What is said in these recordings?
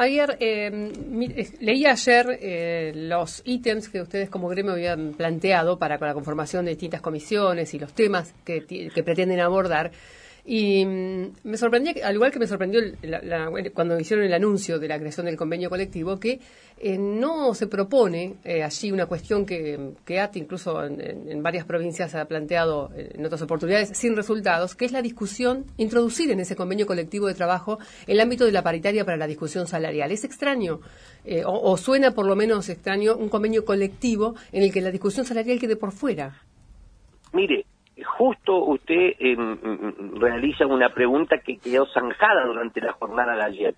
Ayer, eh, leí ayer eh, los ítems que ustedes como gremio habían planteado para la conformación de distintas comisiones y los temas que, que pretenden abordar. Y mm, me sorprendía, al igual que me sorprendió cuando hicieron el anuncio de la creación del convenio colectivo, que eh, no se propone eh, allí una cuestión que, que AT incluso en, varias provincias ha planteado eh, en otras oportunidades sin resultados, que es la discusión, introducir en ese convenio colectivo de trabajo el ámbito de la paritaria para la discusión salarial. Es extraño, o, o suena por lo menos extraño, un convenio colectivo en el que la discusión salarial quede por fuera. Mire, justo usted em, realiza una pregunta que quedó zanjada durante la jornada de ayer.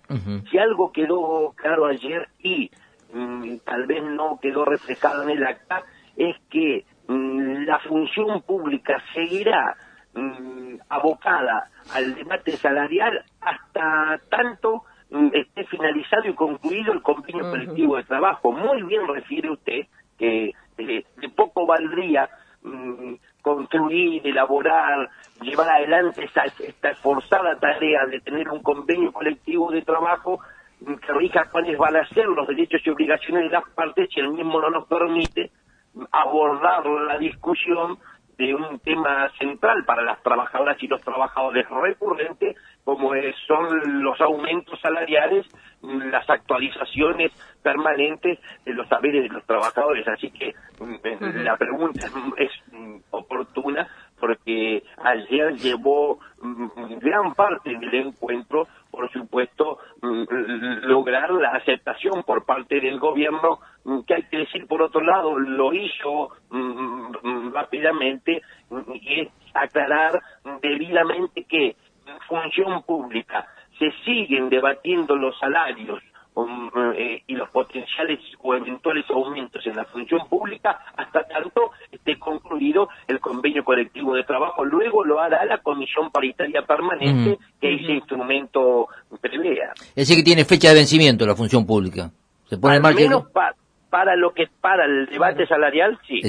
Si algo quedó claro ayer y mm, tal vez no quedó reflejado en el acta, es que mm, la función pública seguirá mm, abocada al debate salarial hasta tanto esté finalizado y concluido el convenio colectivo de trabajo. Muy bien refiere usted que eh, de poco valdría construir, elaborar, llevar adelante esa, esta esforzada tarea de tener un convenio colectivo de trabajo que rija cuáles van a ser los derechos y obligaciones de las partes si el mismo no nos permite abordar la discusión de un tema central para las trabajadoras y los trabajadores recurrentes, como son los aumentos salariales, las actualizaciones permanentes de los saberes de los trabajadores. Así que mm, la pregunta es mm, oportuna porque ayer llevó mm, gran parte del encuentro, por supuesto, lograr la aceptación por parte del gobierno, que hay que decir por otro lado, lo hizo rápidamente y es aclarar debidamente que función pública se siguen debatiendo los salarios eh, y los potenciales o eventuales aumentos en la función pública hasta tanto esté el convenio colectivo de trabajo. Luego lo hará la comisión paritaria permanente que ese instrumento prevea. Es decir, que tiene fecha de vencimiento la función pública. Se pone Al menos para lo que para el debate salarial, sí.